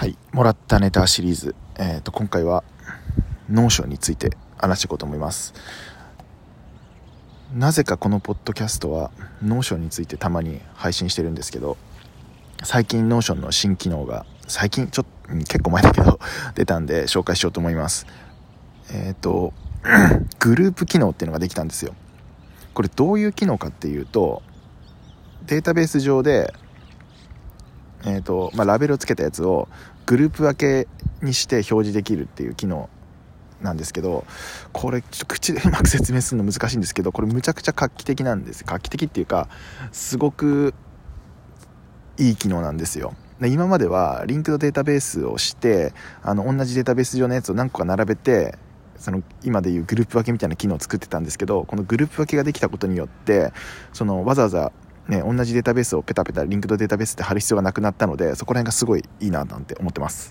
はい、もらったネタシリーズ、えー、と今回は Notion について話していこうと思います。なぜかこのポッドキャストは Notion についてたまに配信してるんですけど最近 Notion の新機能が最近ちょっと結構前だけど 出たんで紹介しようと思います。えっ、ー、とグループ機能っていうのができたんですよ。これどういう機能かっていうとデータベース上でーとまあ、ラベルをつけたやつをグループ分けにして表示できるっていう機能なんですけどこれちょっと口でうまく説明するの難しいんですけどこれむちゃくちゃ画期的なんです。画期的っていうかすごくいい機能なんですよ。で今まではリンクドデータベースをしてあの同じデータベース上のやつを何個か並べてその今でいうグループ分けみたいな機能を作ってたんですけどこのグループ分けができたことによってそのわざわざね、同じデータベースをペタペタリンクドデータベースで貼る必要がなくなったのでそこら辺がすごいいいななんて思ってます。